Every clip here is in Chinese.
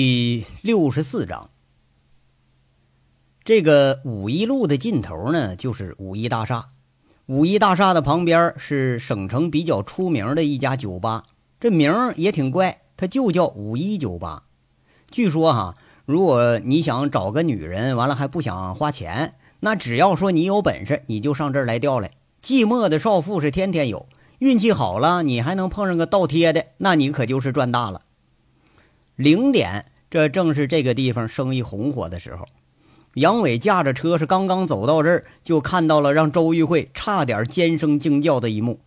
第六十四章，这个五一路的尽头呢，就是五一大厦。五一大厦的旁边是省城比较出名的一家酒吧，这名儿也挺怪，它就叫五一酒吧。据说哈，如果你想找个女人，完了还不想花钱，那只要说你有本事，你就上这儿来钓来。寂寞的少妇是天天有，运气好了，你还能碰上个倒贴的，那你可就是赚大了。零点，这正是这个地方生意红火的时候。杨伟驾着车是刚刚走到这儿，就看到了让周玉慧差点尖声惊叫的一幕：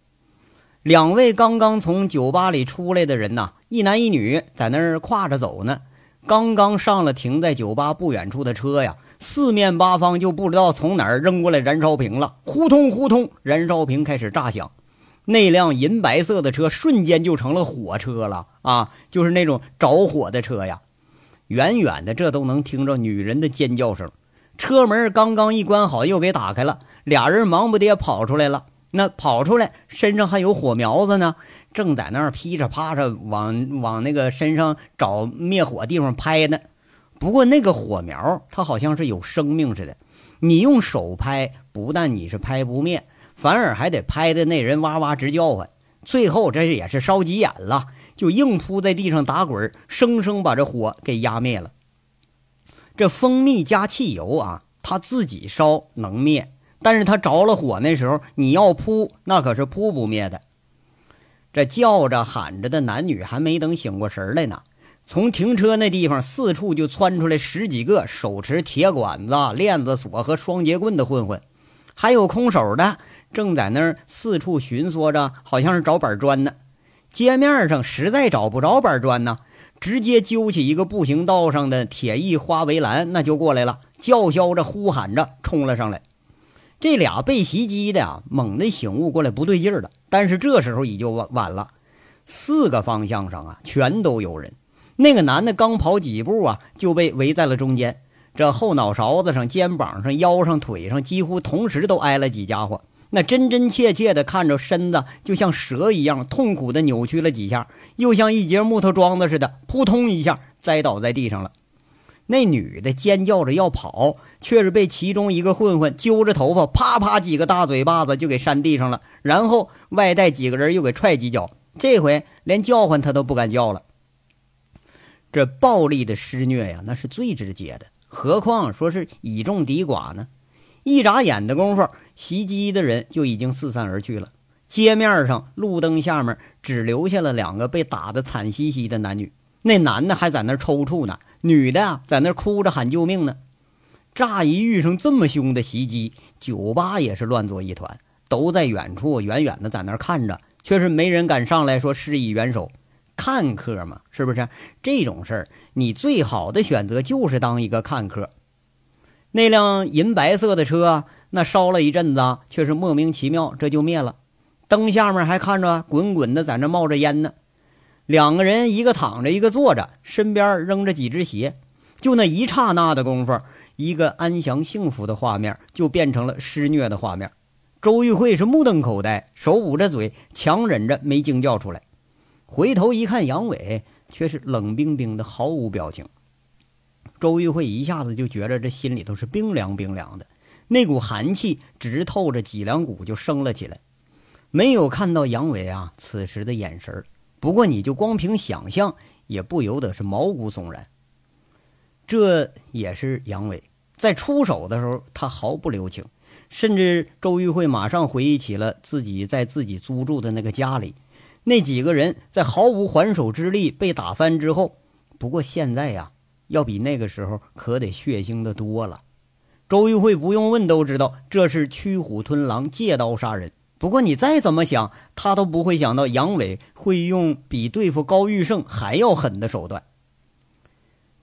两位刚刚从酒吧里出来的人呐，一男一女在那儿挎着走呢。刚刚上了停在酒吧不远处的车呀，四面八方就不知道从哪儿扔过来燃烧瓶了，呼通呼通，燃烧瓶开始炸响。那辆银白色的车瞬间就成了火车了啊！就是那种着火的车呀，远远的这都能听着女人的尖叫声。车门刚刚一关好，又给打开了，俩人忙不迭跑出来了。那跑出来身上还有火苗子呢，正在那儿噼里啪啦往往那个身上找灭火地方拍呢。不过那个火苗它好像是有生命似的，你用手拍，不但你是拍不灭。反而还得拍的那人哇哇直叫唤，最后这也是烧急眼了，就硬扑在地上打滚，生生把这火给压灭了。这蜂蜜加汽油啊，它自己烧能灭，但是它着了火那时候，你要扑那可是扑不灭的。这叫着喊着的男女还没等醒过神来呢，从停车那地方四处就窜出来十几个手持铁管子、链子锁和双节棍的混混，还有空手的。正在那儿四处寻索着，好像是找板砖呢。街面上实在找不着板砖呢，直接揪起一个步行道上的铁艺花围栏，那就过来了，叫嚣着、呼喊着冲了上来。这俩被袭击的呀，猛地醒悟过来不对劲儿了，但是这时候已经晚晚了。四个方向上啊，全都有人。那个男的刚跑几步啊，就被围在了中间，这后脑勺子上、肩膀上、腰上、腿上，几乎同时都挨了几家伙。那真真切切的看着身子，就像蛇一样痛苦的扭曲了几下，又像一截木头桩子似的，扑通一下栽倒在地上了。那女的尖叫着要跑，却是被其中一个混混揪着头发，啪啪几个大嘴巴子就给扇地上了，然后外带几个人又给踹几脚，这回连叫唤他都不敢叫了。这暴力的施虐呀，那是最直接的，何况说是以众敌寡呢？一眨眼的功夫。袭击的人就已经四散而去了。街面上路灯下面只留下了两个被打得惨兮兮的男女。那男的还在那抽搐呢，女的啊在那哭着喊救命呢。乍一遇上这么凶的袭击，酒吧也是乱作一团，都在远处远远的在那看着，却是没人敢上来说施以援手。看客嘛，是不是？这种事儿，你最好的选择就是当一个看客。那辆银白色的车。那烧了一阵子，却是莫名其妙，这就灭了。灯下面还看着滚滚的，在那冒着烟呢。两个人，一个躺着，一个坐着，身边扔着几只鞋。就那一刹那的功夫，一个安详幸福的画面就变成了施虐的画面。周玉慧是目瞪口呆，手捂着嘴，强忍着没惊叫出来。回头一看，杨伟却是冷冰冰的，毫无表情。周玉慧一下子就觉着这心里头是冰凉冰凉的。那股寒气直透着脊梁骨就升了起来，没有看到杨伟啊此时的眼神不过你就光凭想象，也不由得是毛骨悚然。这也是杨伟在出手的时候，他毫不留情，甚至周玉慧马上回忆起了自己在自己租住的那个家里，那几个人在毫无还手之力被打翻之后。不过现在呀，要比那个时候可得血腥的多了。周玉慧不用问都知道这是驱虎吞狼、借刀杀人。不过你再怎么想，他都不会想到杨伟会用比对付高玉胜还要狠的手段。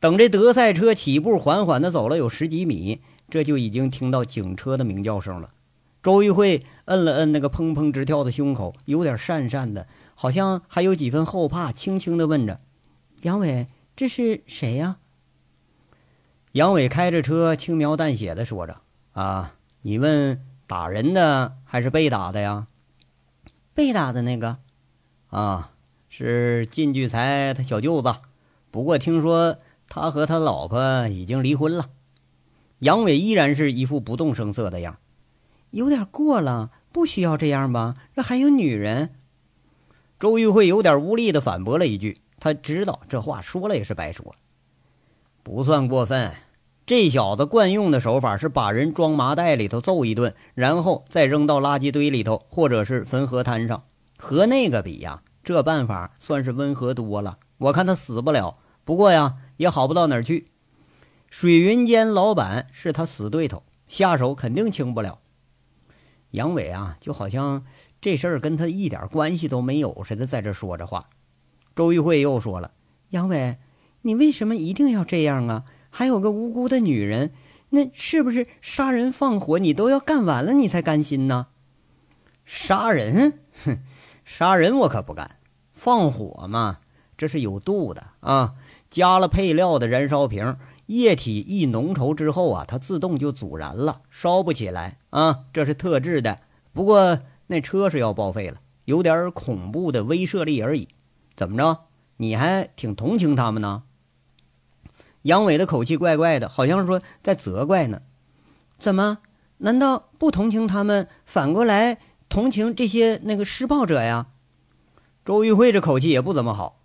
等这德赛车起步，缓缓地走了有十几米，这就已经听到警车的鸣叫声了。周玉慧摁了摁那个砰砰直跳的胸口，有点讪讪的，好像还有几分后怕，轻轻地问着：“杨伟，这是谁呀？”杨伟开着车，轻描淡写的说着：“啊，你问打人的还是被打的呀？被打的那个，啊，是靳聚财他小舅子。不过听说他和他老婆已经离婚了。杨伟依然是一副不动声色的样，有点过了，不需要这样吧？这还有女人。周玉慧有点无力的反驳了一句，他知道这话说了也是白说，不算过分。这小子惯用的手法是把人装麻袋里头揍一顿，然后再扔到垃圾堆里头，或者是焚河滩上。和那个比呀，这办法算是温和多了。我看他死不了，不过呀，也好不到哪儿去。水云间老板是他死对头，下手肯定轻不了。杨伟啊，就好像这事儿跟他一点关系都没有似的，在这说着话。周玉慧又说了：“杨伟，你为什么一定要这样啊？还有个无辜的女人，那是不是杀人放火你都要干完了你才甘心呢？”杀人？哼，杀人我可不干。放火嘛，这是有度的啊，加了配料的燃烧瓶。液体一浓稠之后啊，它自动就阻燃了，烧不起来啊。这是特制的，不过那车是要报废了，有点恐怖的威慑力而已。怎么着？你还挺同情他们呢？杨伟的口气怪怪的，好像说在责怪呢。怎么？难道不同情他们，反过来同情这些那个施暴者呀？周玉慧这口气也不怎么好。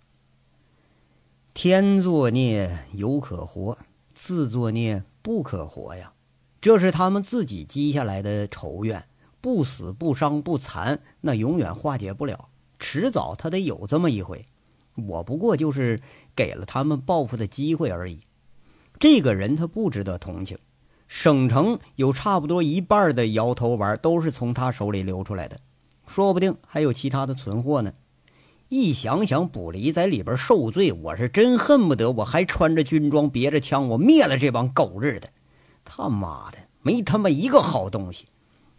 天作孽犹可活。自作孽不可活呀，这是他们自己积下来的仇怨，不死不伤不残，那永远化解不了，迟早他得有这么一回。我不过就是给了他们报复的机会而已。这个人他不值得同情，省城有差不多一半的摇头丸都是从他手里流出来的，说不定还有其他的存货呢。一想想卜离在里边受罪，我是真恨不得我还穿着军装，别着枪，我灭了这帮狗日的！他妈的，没他妈一个好东西！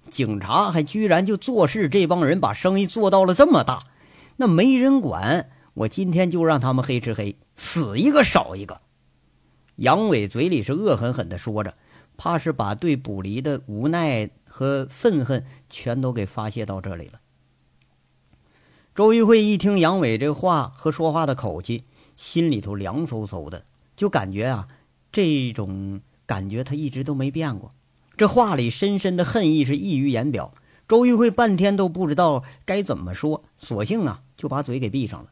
警察还居然就做事，这帮人把生意做到了这么大，那没人管，我今天就让他们黑吃黑，死一个少一个！杨伟嘴里是恶狠狠地说着，怕是把对卜离的无奈和愤恨全都给发泄到这里了。周玉慧一听杨伟这话和说话的口气，心里头凉飕飕的，就感觉啊，这种感觉他一直都没变过。这话里深深的恨意是溢于言表。周玉慧半天都不知道该怎么说，索性啊就把嘴给闭上了。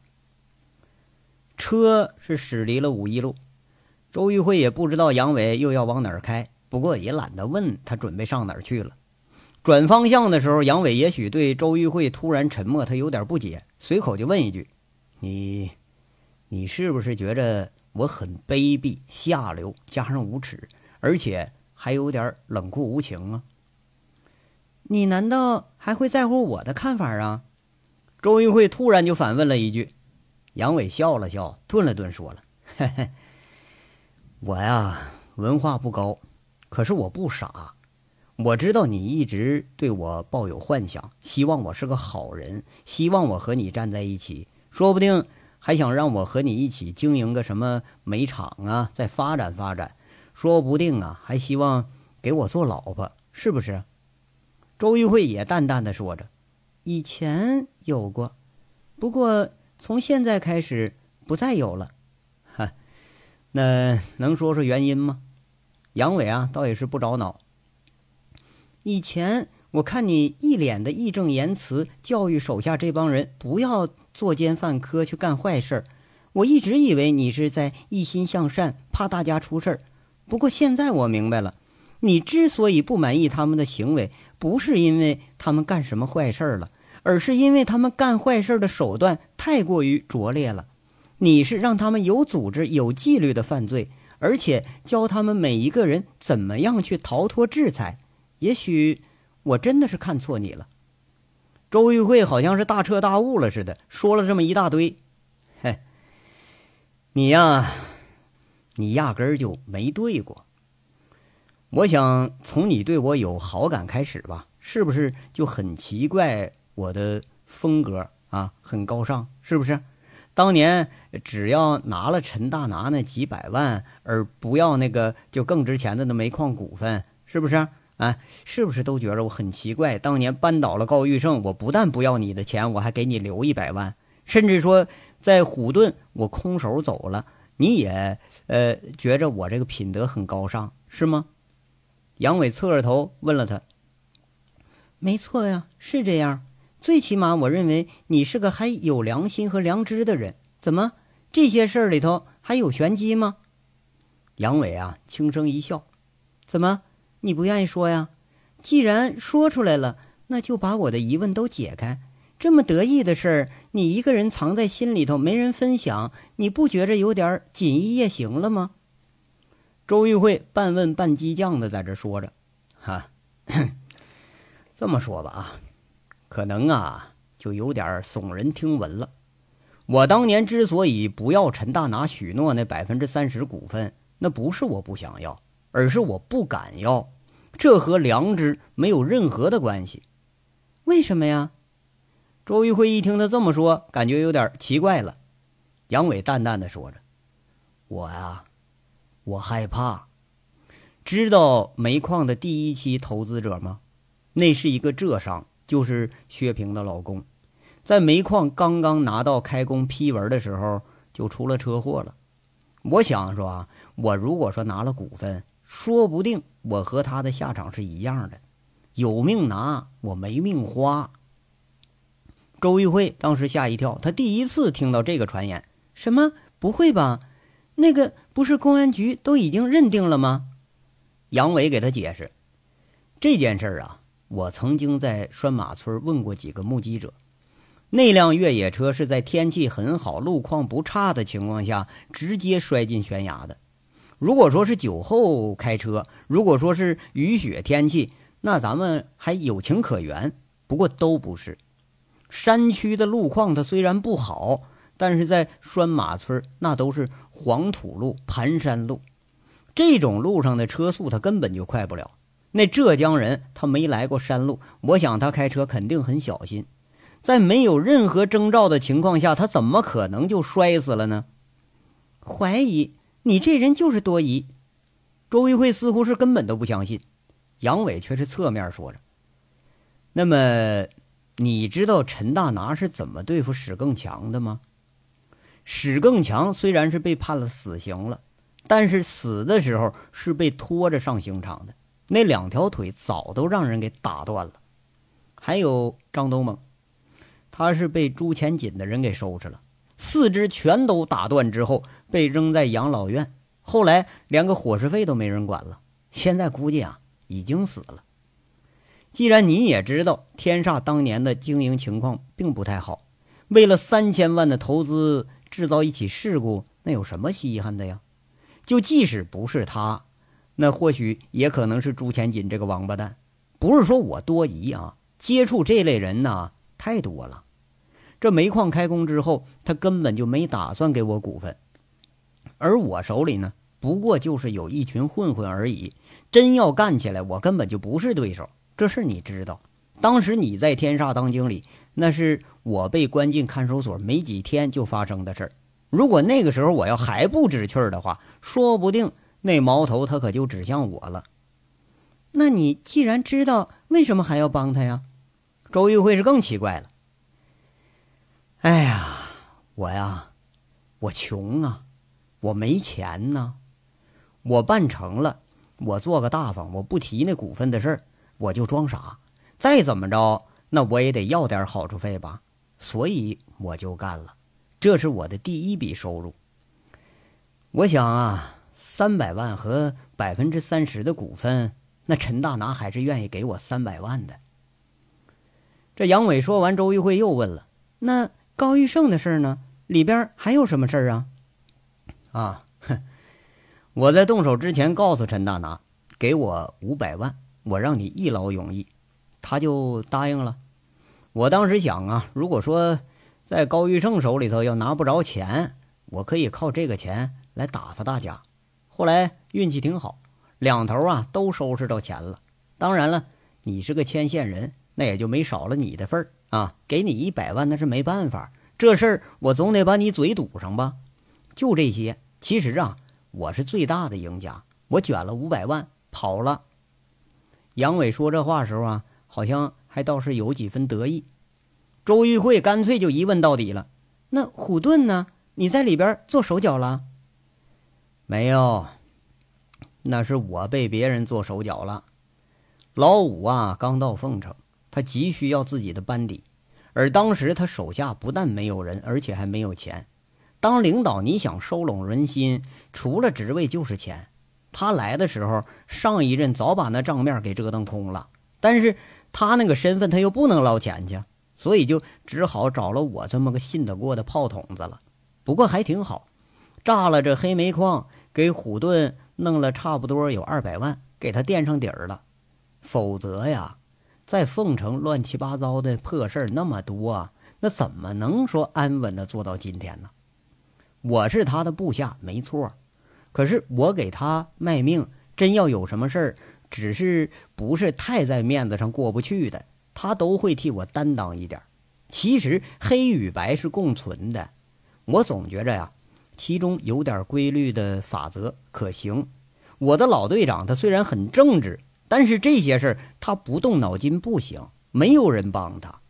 车是驶离了五一路，周玉慧也不知道杨伟又要往哪儿开，不过也懒得问他准备上哪儿去了。转方向的时候，杨伟也许对周玉慧突然沉默，他有点不解，随口就问一句：“你，你是不是觉着我很卑鄙下流，加上无耻，而且还有点冷酷无情啊？”你难道还会在乎我的看法啊？周玉慧突然就反问了一句。杨伟笑了笑，顿了顿，说了：“嘿嘿，我呀，文化不高，可是我不傻。”我知道你一直对我抱有幻想，希望我是个好人，希望我和你站在一起，说不定还想让我和你一起经营个什么煤厂啊，再发展发展，说不定啊还希望给我做老婆，是不是？周玉慧也淡淡的说着：“以前有过，不过从现在开始不再有了。”哈，那能说说原因吗？杨伟啊，倒也是不着脑。以前我看你一脸的义正言辞，教育手下这帮人不要作奸犯科去干坏事儿。我一直以为你是在一心向善，怕大家出事儿。不过现在我明白了，你之所以不满意他们的行为，不是因为他们干什么坏事了，而是因为他们干坏事的手段太过于拙劣了。你是让他们有组织、有纪律的犯罪，而且教他们每一个人怎么样去逃脱制裁。也许我真的是看错你了，周玉慧好像是大彻大悟了似的，说了这么一大堆。嘿，你呀，你压根儿就没对过。我想从你对我有好感开始吧，是不是就很奇怪我的风格啊，很高尚，是不是？当年只要拿了陈大拿那几百万，而不要那个就更值钱的那煤矿股份，是不是？啊，是不是都觉得我很奇怪？当年扳倒了高玉胜，我不但不要你的钱，我还给你留一百万，甚至说在虎盾我空手走了，你也呃觉着我这个品德很高尚，是吗？杨伟侧着头问了他。没错呀，是这样。最起码，我认为你是个还有良心和良知的人。怎么，这些事儿里头还有玄机吗？杨伟啊，轻声一笑。怎么，你不愿意说呀？既然说出来了，那就把我的疑问都解开。这么得意的事儿，你一个人藏在心里头，没人分享，你不觉着有点锦衣夜行了吗？周玉慧半问半激将的在这说着，哈。这么说吧啊，可能啊就有点耸人听闻了。我当年之所以不要陈大拿许诺那百分之三十股份，那不是我不想要，而是我不敢要。这和良知没有任何的关系。为什么呀？周玉辉一听他这么说，感觉有点奇怪了。杨伟淡淡的说着：“我呀，我害怕。知道煤矿的第一期投资者吗？”那是一个浙商，就是薛平的老公，在煤矿刚刚拿到开工批文的时候就出了车祸了。我想说啊，我如果说拿了股份，说不定我和他的下场是一样的，有命拿，我没命花。周玉慧当时吓一跳，他第一次听到这个传言。什么？不会吧？那个不是公安局都已经认定了吗？杨伟给他解释这件事儿啊。我曾经在拴马村问过几个目击者，那辆越野车是在天气很好、路况不差的情况下直接摔进悬崖的。如果说是酒后开车，如果说是雨雪天气，那咱们还有情可原。不过都不是。山区的路况它虽然不好，但是在拴马村那都是黄土路、盘山路，这种路上的车速它根本就快不了。那浙江人他没来过山路，我想他开车肯定很小心，在没有任何征兆的情况下，他怎么可能就摔死了呢？怀疑你这人就是多疑。周玉慧似乎是根本都不相信，杨伟却是侧面说着：“那么，你知道陈大拿是怎么对付史更强的吗？史更强虽然是被判了死刑了，但是死的时候是被拖着上刑场的。”那两条腿早都让人给打断了，还有张东猛，他是被朱前锦的人给收拾了，四肢全都打断之后被扔在养老院，后来连个伙食费都没人管了，现在估计啊已经死了。既然你也知道天煞当年的经营情况并不太好，为了三千万的投资制造一起事故，那有什么稀罕的呀？就即使不是他。那或许也可能是朱前锦这个王八蛋，不是说我多疑啊，接触这类人呢太多了。这煤矿开工之后，他根本就没打算给我股份，而我手里呢，不过就是有一群混混而已。真要干起来，我根本就不是对手。这事你知道，当时你在天煞当经理，那是我被关进看守所没几天就发生的事儿。如果那个时候我要还不知趣儿的话，说不定。那矛头他可就指向我了。那你既然知道，为什么还要帮他呀？周玉慧是更奇怪了。哎呀，我呀，我穷啊，我没钱呐。我办成了，我做个大方，我不提那股份的事儿，我就装傻。再怎么着，那我也得要点好处费吧。所以我就干了，这是我的第一笔收入。我想啊。三百万和百分之三十的股份，那陈大拿还是愿意给我三百万的。这杨伟说完，周玉慧又问了：“那高玉胜的事呢？里边还有什么事儿啊？”啊，哼，我在动手之前告诉陈大拿，给我五百万，我让你一劳永逸，他就答应了。我当时想啊，如果说在高玉胜手里头要拿不着钱，我可以靠这个钱来打发大家。后来运气挺好，两头啊都收拾着钱了。当然了，你是个牵线人，那也就没少了你的份儿啊。给你一百万那是没办法，这事儿我总得把你嘴堵上吧。就这些，其实啊，我是最大的赢家，我卷了五百万跑了。杨伟说这话时候啊，好像还倒是有几分得意。周玉慧干脆就一问到底了：“那虎盾呢？你在里边做手脚了？”没有，那是我被别人做手脚了。老五啊，刚到凤城，他急需要自己的班底，而当时他手下不但没有人，而且还没有钱。当领导，你想收拢人心，除了职位就是钱。他来的时候，上一任早把那账面给折腾空了，但是他那个身份，他又不能捞钱去，所以就只好找了我这么个信得过的炮筒子了。不过还挺好，炸了这黑煤矿，给虎盾弄了差不多有二百万，给他垫上底儿了。否则呀，在凤城乱七八糟的破事儿那么多，那怎么能说安稳的做到今天呢？我是他的部下，没错，可是我给他卖命，真要有什么事儿，只是不是太在面子上过不去的，他都会替我担当一点。其实黑与白是共存的，我总觉着呀，其中有点规律的法则可行。我的老队长他虽然很正直，但是这些事儿他不动脑筋不行，没有人帮他。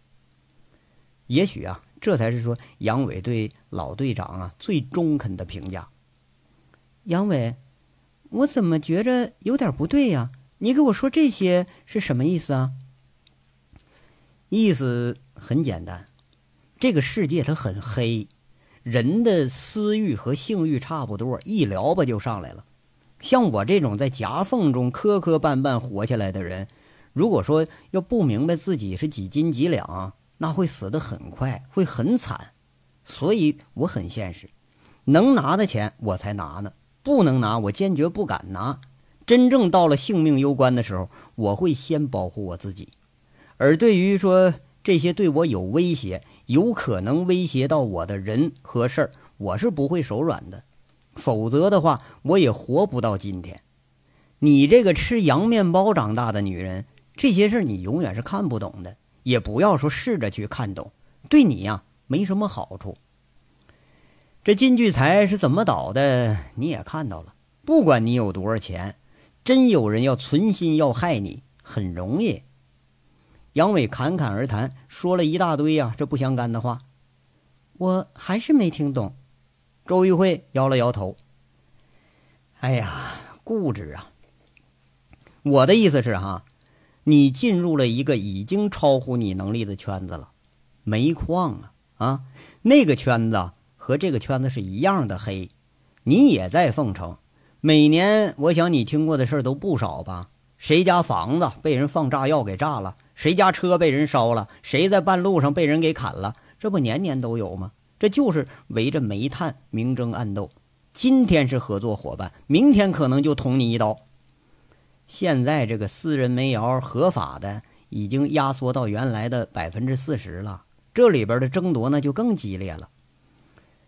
也许啊。这才是说杨伟对老队长啊最中肯的评价。杨伟，我怎么觉着有点不对呀？你给我说这些是什么意思啊？意思很简单，这个世界它很黑，人的私欲和性欲差不多，一聊吧就上来了。像我这种在夹缝中磕磕绊绊活下来的人，如果说要不明白自己是几斤几两。那会死得很快，会很惨，所以我很现实，能拿的钱我才拿呢，不能拿我坚决不敢拿。真正到了性命攸关的时候，我会先保护我自己。而对于说这些对我有威胁、有可能威胁到我的人和事儿，我是不会手软的，否则的话，我也活不到今天。你这个吃洋面包长大的女人，这些事儿你永远是看不懂的。也不要说试着去看懂，对你呀没什么好处。这金聚财是怎么倒的，你也看到了。不管你有多少钱，真有人要存心要害你，很容易。杨伟侃侃而谈，说了一大堆呀，这不相干的话，我还是没听懂。周玉慧摇了摇头。哎呀，固执啊！我的意思是哈。你进入了一个已经超乎你能力的圈子了，煤矿啊啊，那个圈子和这个圈子是一样的黑。你也在凤城，每年我想你听过的事儿都不少吧？谁家房子被人放炸药给炸了？谁家车被人烧了？谁在半路上被人给砍了？这不年年都有吗？这就是围着煤炭明争暗斗。今天是合作伙伴，明天可能就捅你一刀。现在这个私人煤窑合法的已经压缩到原来的百分之四十了，这里边的争夺那就更激烈了。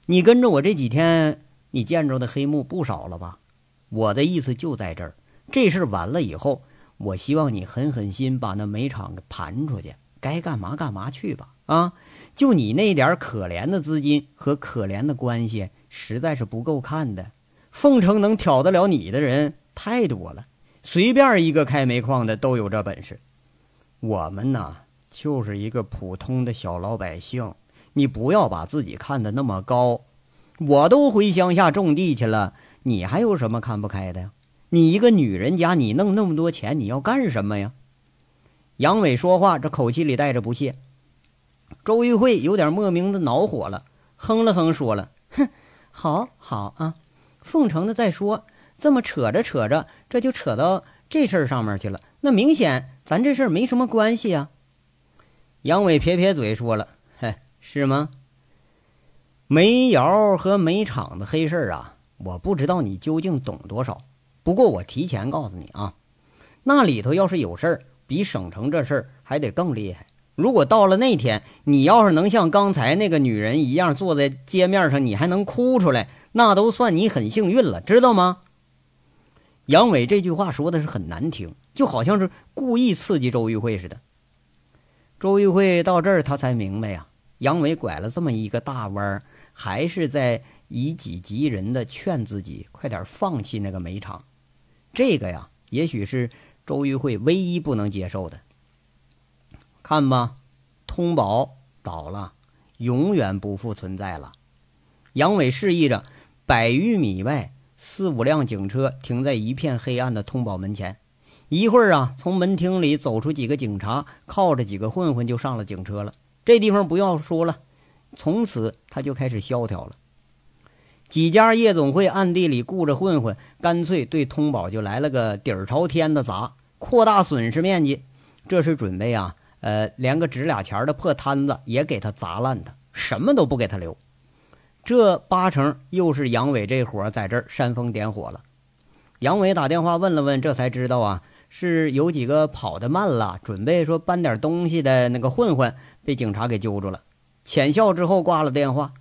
你跟着我这几天，你见着的黑幕不少了吧？我的意思就在这儿，这事儿完了以后，我希望你狠狠心把那煤厂给盘出去，该干嘛干嘛去吧。啊，就你那点可怜的资金和可怜的关系，实在是不够看的。凤城能挑得了你的人太多了。随便一个开煤矿的都有这本事，我们呢就是一个普通的小老百姓。你不要把自己看得那么高，我都回乡下种地去了，你还有什么看不开的呀？你一个女人家，你弄那么多钱，你要干什么呀？杨伟说话这口气里带着不屑。周玉慧有点莫名的恼火了，哼了哼说了：“哼，好好啊，奉承的再说。”这么扯着扯着，这就扯到这事儿上面去了。那明显咱这事儿没什么关系啊。杨伟撇撇嘴说了：“嘿，是吗？煤窑和煤厂的黑事儿啊，我不知道你究竟懂多少。不过我提前告诉你啊，那里头要是有事儿，比省城这事儿还得更厉害。如果到了那天，你要是能像刚才那个女人一样坐在街面上，你还能哭出来，那都算你很幸运了，知道吗？”杨伟这句话说的是很难听，就好像是故意刺激周玉慧似的。周玉慧到这儿，他才明白呀，杨伟拐了这么一个大弯儿，还是在以己及人的劝自己快点放弃那个煤厂。这个呀，也许是周玉慧唯一不能接受的。看吧，通宝倒了，永远不复存在了。杨伟示意着，百余米外。四五辆警车停在一片黑暗的通宝门前。一会儿啊，从门厅里走出几个警察，靠着几个混混就上了警车了。这地方不要说了，从此他就开始萧条了。几家夜总会暗地里雇着混混，干脆对通宝就来了个底儿朝天的砸，扩大损失面积。这是准备啊，呃，连个值俩钱的破摊子也给他砸烂的，什么都不给他留。这八成又是杨伟这伙在这儿煽风点火了。杨伟打电话问了问，这才知道啊。是有几个跑得慢了，准备说搬点东西的那个混混被警察给揪住了，浅笑之后挂了电话。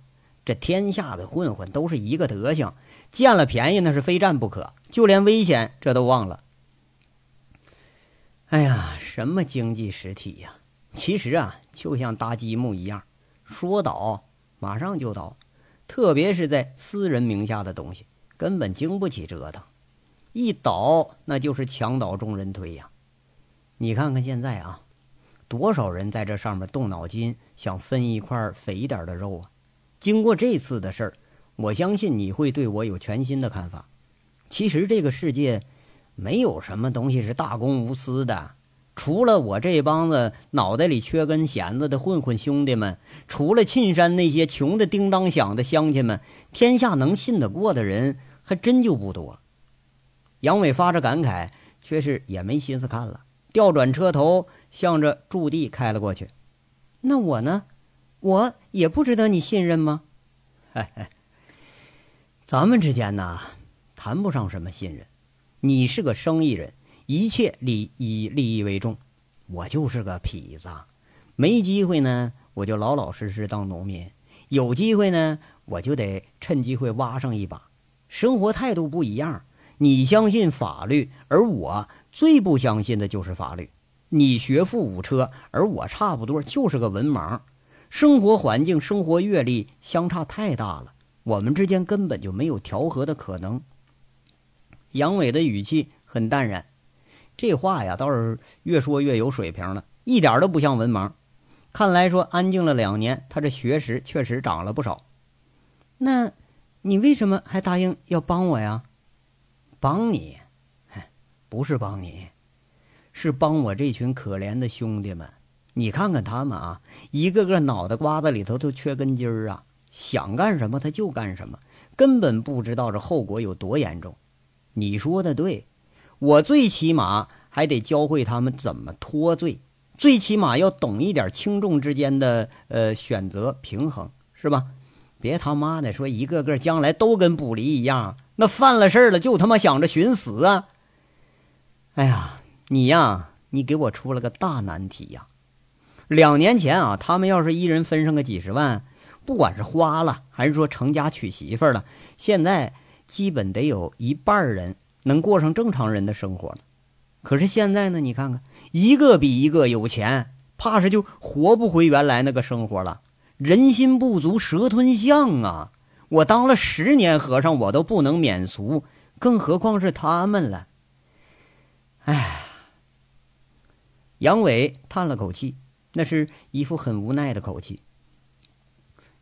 这天下的混混都是一个德行，见了便宜那是非占不可，就连危险这都忘了。哎呀，什么经济实体呀？其实啊，就像搭积木一样，说倒马上就倒，特别是在私人名下的东西，根本经不起折腾。一倒，那就是墙倒众人推呀！你看看现在啊，多少人在这上面动脑筋，想分一块肥点的肉啊！经过这次的事儿，我相信你会对我有全新的看法。其实这个世界没有什么东西是大公无私的，除了我这帮子脑袋里缺根弦子的混混兄弟们，除了沁山那些穷的叮当响的乡亲们，天下能信得过的人还真就不多。杨伟发着感慨，却是也没心思看了，调转车头，向着驻地开了过去。那我呢？我也不值得你信任吗？嘿嘿，咱们之间呢，谈不上什么信任。你是个生意人，一切利以利益为重。我就是个痞子，没机会呢，我就老老实实当农民；有机会呢，我就得趁机会挖上一把。生活态度不一样。你相信法律，而我最不相信的就是法律。你学富五车，而我差不多就是个文盲，生活环境、生活阅历相差太大了，我们之间根本就没有调和的可能。杨伟的语气很淡然，这话呀倒是越说越有水平了，一点都不像文盲。看来说安静了两年，他这学识确实长了不少。那，你为什么还答应要帮我呀？帮你，不是帮你，是帮我这群可怜的兄弟们。你看看他们啊，一个个脑袋瓜子里头都缺根筋儿啊，想干什么他就干什么，根本不知道这后果有多严重。你说的对，我最起码还得教会他们怎么脱罪，最起码要懂一点轻重之间的呃选择平衡，是吧？别他妈的说一个个将来都跟卜离一样。那犯了事儿了，就他妈想着寻死啊！哎呀，你呀，你给我出了个大难题呀！两年前啊，他们要是一人分上个几十万，不管是花了还是说成家娶媳妇了，现在基本得有一半人能过上正常人的生活了。可是现在呢，你看看，一个比一个有钱，怕是就活不回原来那个生活了。人心不足蛇吞象啊！我当了十年和尚，我都不能免俗，更何况是他们了。哎，杨伟叹了口气，那是一副很无奈的口气。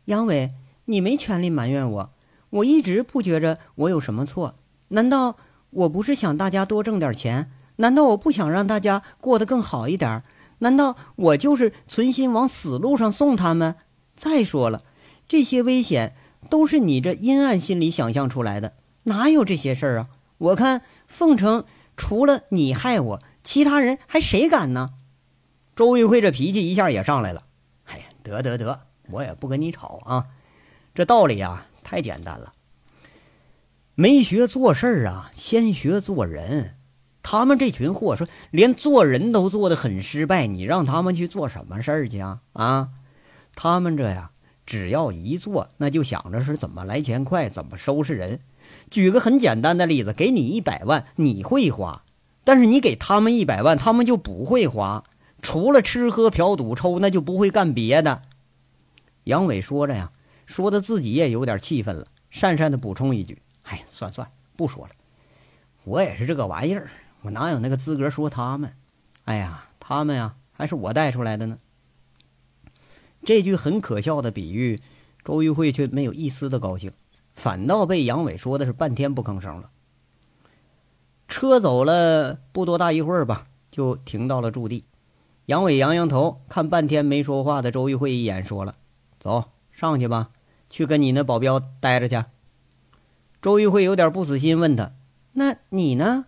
杨伟，你没权利埋怨我，我一直不觉着我有什么错。难道我不是想大家多挣点钱？难道我不想让大家过得更好一点？难道我就是存心往死路上送他们？再说了，这些危险。都是你这阴暗心里想象出来的，哪有这些事儿啊？我看凤城除了你害我，其他人还谁敢呢？周玉慧这脾气一下也上来了。哎呀，得得得，我也不跟你吵啊。这道理啊，太简单了。没学做事儿啊，先学做人。他们这群货说连做人都做得很失败，你让他们去做什么事儿去啊？啊，他们这呀。只要一做，那就想着是怎么来钱快，怎么收拾人。举个很简单的例子，给你一百万，你会花；但是你给他们一百万，他们就不会花，除了吃喝嫖赌抽，那就不会干别的。杨伟说着呀，说的自己也有点气愤了，讪讪的补充一句：“哎，算算，不说了。我也是这个玩意儿，我哪有那个资格说他们？哎呀，他们呀，还是我带出来的呢。”这句很可笑的比喻，周玉慧却没有一丝的高兴。反倒被杨伟说的是半天不吭声了。车走了不多大一会儿吧，就停到了驻地。杨伟扬扬头，看半天没说话的周玉慧一眼，说了：“走上去吧，去跟你那保镖待着去。”周玉慧有点不死心，问他：“那你呢？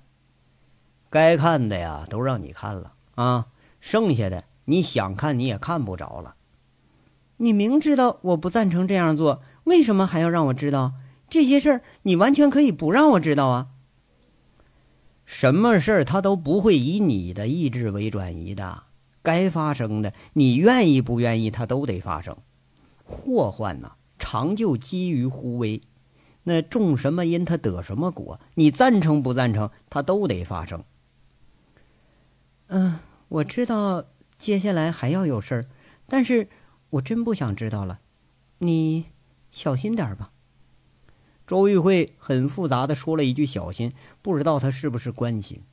该看的呀，都让你看了啊，剩下的你想看你也看不着了。你明知道我不赞成这样做，为什么还要让我知道这些事儿？你完全可以不让我知道啊。”什么事儿他都不会以你的意志为转移的，该发生的，你愿意不愿意，它都得发生。祸患呐，常就基于忽微，那种什么因，他得什么果。你赞成不赞成，它都得发生。嗯，我知道接下来还要有事儿，但是我真不想知道了。你小心点儿吧。周玉慧很复杂的说了一句“小心”，不知道他是不是关心。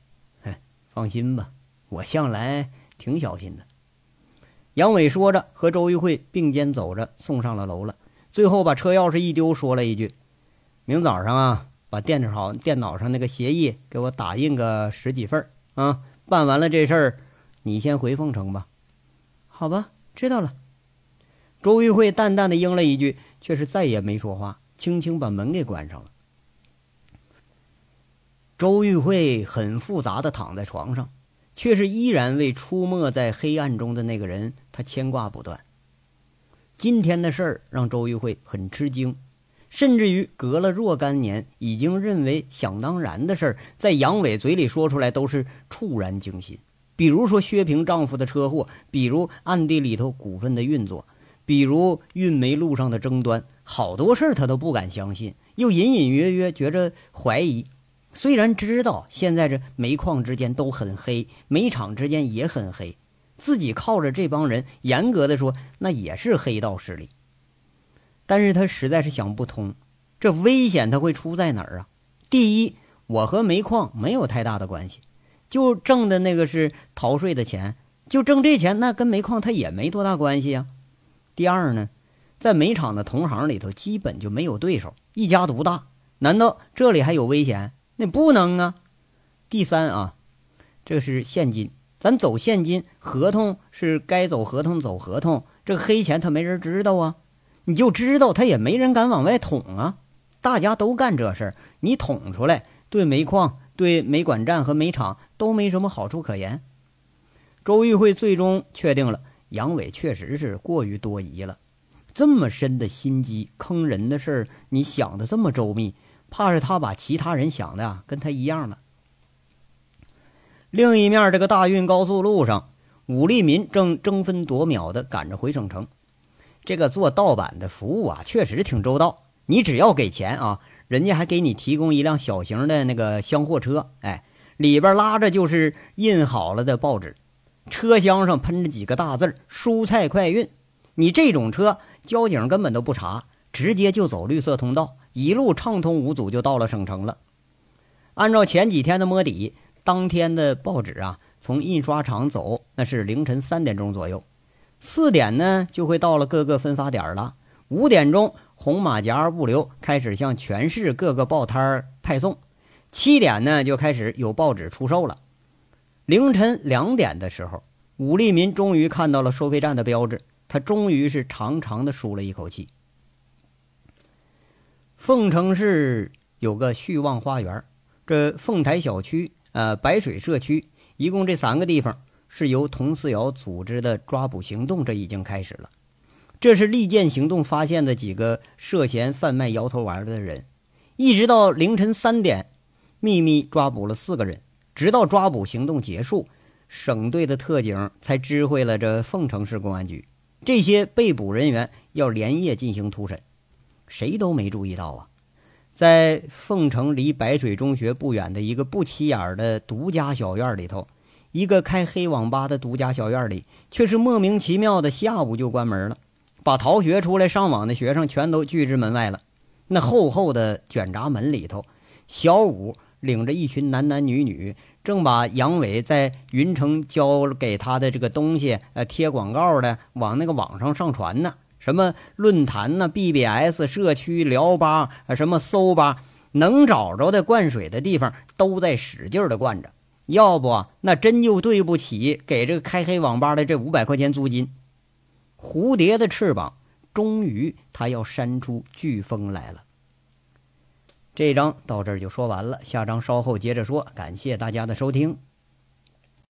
哎，放心吧，我向来挺小心的。杨伟说着，和周玉慧并肩走着，送上了楼了。最后把车钥匙一丢，说了一句：“明早上啊，把电脑电脑上那个协议给我打印个十几份啊。办完了这事儿，你先回凤城吧。”“好吧，知道了。”周玉慧淡淡的应了一句，却是再也没说话。轻轻把门给关上了。周玉慧很复杂的躺在床上，却是依然为出没在黑暗中的那个人，他牵挂不断。今天的事儿让周玉慧很吃惊，甚至于隔了若干年，已经认为想当然的事儿，在杨伟嘴里说出来都是触然惊心。比如说薛平丈夫的车祸，比如暗地里头股份的运作。比如运煤路上的争端，好多事儿他都不敢相信，又隐隐约约觉着怀疑。虽然知道现在这煤矿之间都很黑，煤厂之间也很黑，自己靠着这帮人，严格的说那也是黑道势力。但是他实在是想不通，这危险他会出在哪儿啊？第一，我和煤矿没有太大的关系，就挣的那个是逃税的钱，就挣这钱，那跟煤矿他也没多大关系啊。第二呢，在煤厂的同行里头，基本就没有对手，一家独大。难道这里还有危险？那不能啊。第三啊，这是现金，咱走现金，合同是该走合同走合同。这黑钱他没人知道啊，你就知道他也没人敢往外捅啊。大家都干这事儿，你捅出来，对煤矿、对煤管站和煤厂都没什么好处可言。周玉慧最终确定了。杨伟确实是过于多疑了，这么深的心机坑人的事儿，你想的这么周密，怕是他把其他人想的啊跟他一样了。另一面，这个大运高速路上，武立民正争分夺秒的赶着回省城。这个做盗版的服务啊，确实挺周到。你只要给钱啊，人家还给你提供一辆小型的那个厢货车，哎，里边拉着就是印好了的报纸。车厢上喷着几个大字蔬菜快运”，你这种车，交警根本都不查，直接就走绿色通道，一路畅通无阻就到了省城了。按照前几天的摸底，当天的报纸啊，从印刷厂走，那是凌晨三点钟左右，四点呢就会到了各个分发点了。五点钟，红马甲物流开始向全市各个报摊派送，七点呢就开始有报纸出售了。凌晨两点的时候，武立民终于看到了收费站的标志，他终于是长长的舒了一口气。凤城市有个旭旺花园，这凤台小区、呃白水社区，一共这三个地方是由佟四瑶组织的抓捕行动，这已经开始了。这是利剑行动发现的几个涉嫌贩卖摇头丸的人，一直到凌晨三点，秘密抓捕了四个人。直到抓捕行动结束，省队的特警才知会了这凤城市公安局，这些被捕人员要连夜进行突审。谁都没注意到啊，在凤城离白水中学不远的一个不起眼的独家小院里头，一个开黑网吧的独家小院里，却是莫名其妙的下午就关门了，把逃学出来上网的学生全都拒之门外了。那厚厚的卷闸门里头，小五。领着一群男男女女，正把杨伟在云城交给他的这个东西，呃，贴广告的往那个网上上传呢。什么论坛呐、BBS 社区、聊吧，什么搜吧，能找着的灌水的地方都在使劲的灌着。要不那真就对不起给这个开黑网吧的这五百块钱租金。蝴蝶的翅膀，终于它要扇出飓风来了。这章到这儿就说完了，下章稍后接着说。感谢大家的收听。